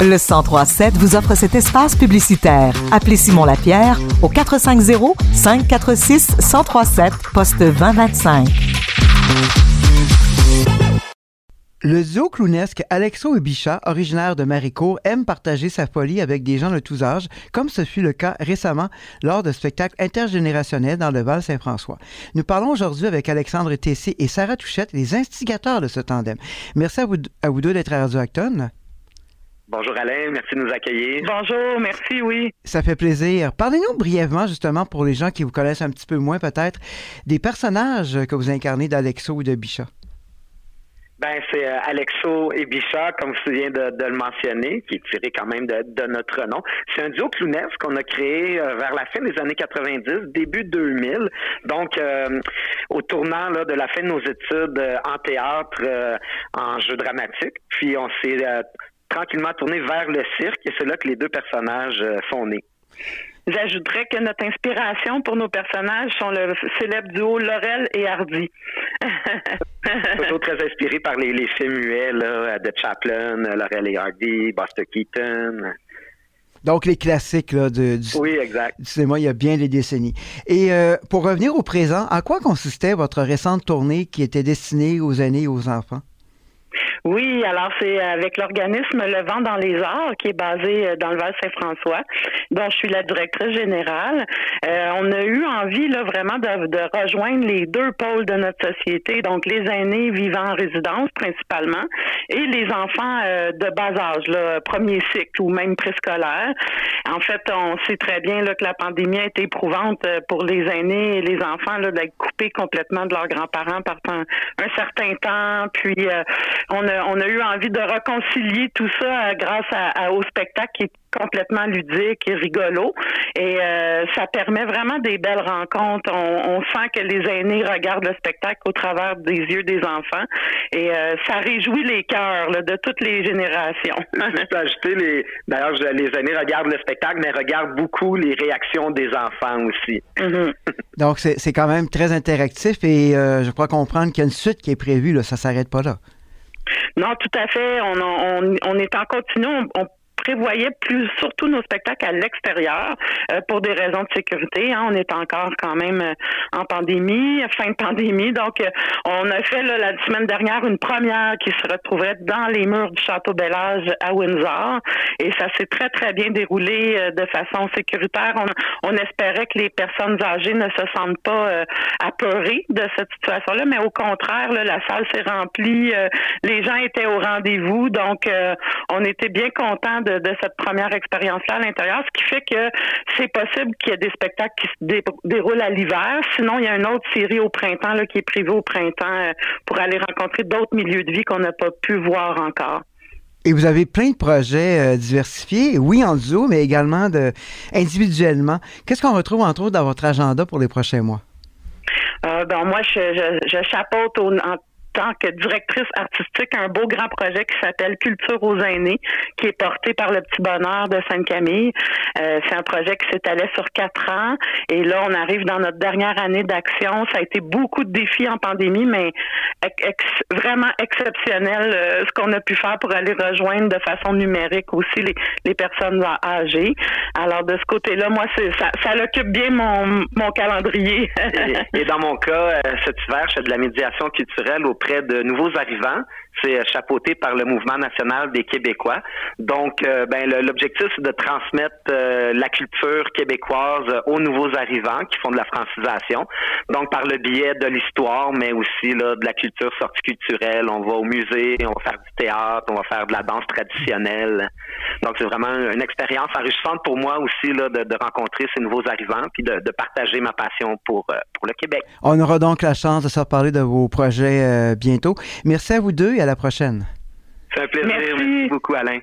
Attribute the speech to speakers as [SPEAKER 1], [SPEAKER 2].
[SPEAKER 1] Le 1037 vous offre cet espace publicitaire. Appelez Simon Lapierre au 450 546 1037 poste 2025.
[SPEAKER 2] Le duo clownesque Alexo et originaire de Maricourt, aime partager sa folie avec des gens de tous âges, comme ce fut le cas récemment lors de spectacles intergénérationnels dans le Val-Saint-François. Nous parlons aujourd'hui avec Alexandre Tessier et Sarah Touchette, les instigateurs de ce tandem. Merci à vous, à vous deux d'être à Radio Acton.
[SPEAKER 3] Bonjour Alain, merci de nous accueillir.
[SPEAKER 4] Bonjour, merci, oui.
[SPEAKER 2] Ça fait plaisir. Parlez-nous brièvement, justement, pour les gens qui vous connaissent un petit peu moins peut-être, des personnages que vous incarnez d'Alexo ou de Bichat.
[SPEAKER 3] Ben, c'est euh, Alexo et Bichat, comme vous viens de, de, le mentionner, qui est tiré quand même de, de notre nom. C'est un duo clownesque qu'on a créé euh, vers la fin des années 90, début 2000. Donc, euh, au tournant là, de la fin de nos études euh, en théâtre, euh, en jeu dramatique. Puis, on s'est tranquillement tourné vers le cirque et c'est là que les deux personnages sont nés.
[SPEAKER 4] J'ajouterais que notre inspiration pour nos personnages sont le célèbre duo Laurel et Hardy.
[SPEAKER 3] Toujours très inspiré par les, les films muets là, de Chaplin, Laurel et Hardy, Buster Keaton.
[SPEAKER 2] Donc, les classiques là, de, du,
[SPEAKER 3] oui, exact.
[SPEAKER 2] du cinéma, il y a bien des décennies. Et euh, pour revenir au présent, à quoi consistait votre récente tournée qui était destinée aux aînés et aux enfants?
[SPEAKER 4] Oui, alors c'est avec l'organisme Le Vent dans les Arts qui est basé euh, dans le Val-Saint-François, dont je suis la directrice générale. Euh, on a eu envie là vraiment de, de, rejoindre les deux pôles de notre société, donc les aînés vivant en résidence principalement et les enfants euh, de bas âge, là, premier cycle ou même préscolaire. En fait, on sait très bien là, que la pandémie a été éprouvante euh, pour les aînés et les enfants d'être coupés complètement de leurs grands-parents pendant un certain temps. Puis euh, on a on a eu envie de réconcilier tout ça euh, grâce à, à, au spectacle qui est complètement ludique et rigolo. Et euh, ça permet vraiment des belles rencontres. On, on, sent que les aînés regardent le spectacle au travers des yeux des enfants. Et euh, ça réjouit les cœurs là, de toutes les générations.
[SPEAKER 3] Je peux ajouter, les, d'ailleurs, les aînés regardent le spectacle, mais regardent beaucoup les réactions des enfants aussi.
[SPEAKER 4] Mm -hmm.
[SPEAKER 2] Donc, c'est quand même très interactif et euh, je crois comprendre qu'il y a une suite qui est prévue. Là, ça ne s'arrête pas là.
[SPEAKER 4] Non, tout à fait. On, on, on est en continu. On, on prévoyait plus surtout nos spectacles à l'extérieur euh, pour des raisons de sécurité. Hein. On est encore quand même euh, en pandémie, fin de pandémie. Donc, euh, on a fait là, la semaine dernière une première qui se retrouvait dans les murs du Château Bellage à Windsor. Et ça s'est très, très bien déroulé euh, de façon sécuritaire. On, on, espérait que les personnes âgées ne se sentent pas euh, apeurées de cette situation-là, mais au contraire, là, la salle s'est remplie. les gens étaient au rendez-vous. Donc, on était bien contents de, de, cette première expérience-là à l'intérieur, ce qui fait que c'est possible qu'il y ait des spectacles qui se dé déroulent à l'hiver. Sinon, il y a une autre série au printemps là, qui est prévue au printemps euh, pour aller rencontrer d'autres milieux de vie qu'on n'a pas pu voir encore.
[SPEAKER 2] Et vous avez plein de projets euh, diversifiés, oui en duo, mais également de, individuellement. Qu'est-ce qu'on retrouve entre autres dans votre agenda pour les prochains mois?
[SPEAKER 4] Euh, ben, moi, je, je, je chapeaute au, en tant que directrice artistique un beau grand projet qui s'appelle Culture aux aînés, qui est porté par le Petit Bonheur de Sainte-Camille. Euh, c'est un projet qui s'étalait sur quatre ans et là, on arrive dans notre dernière année d'action. Ça a été beaucoup de défis en pandémie, mais vraiment exceptionnel euh, ce qu'on a pu faire pour aller rejoindre de façon numérique aussi les, les personnes âgées. Alors, de ce côté-là, moi, ça, ça occupe bien mon, mon calendrier.
[SPEAKER 3] et, et, dans mon cas, euh, cet hiver, je fais de la médiation culturelle au de nouveaux arrivants. C'est chapeauté par le Mouvement national des Québécois. Donc, euh, ben, l'objectif, c'est de transmettre euh, la culture québécoise aux nouveaux arrivants qui font de la francisation. Donc, par le biais de l'histoire, mais aussi là, de la culture sortie culturelle. On va au musée, on va faire du théâtre, on va faire de la danse traditionnelle. Donc, c'est vraiment une expérience enrichissante pour moi aussi là, de, de rencontrer ces nouveaux arrivants puis de, de partager ma passion pour, euh, pour le Québec.
[SPEAKER 2] On aura donc la chance de se reparler de vos projets bientôt. Merci à vous deux et à la prochaine.
[SPEAKER 3] C'est un plaisir. Merci, Merci beaucoup, Alain.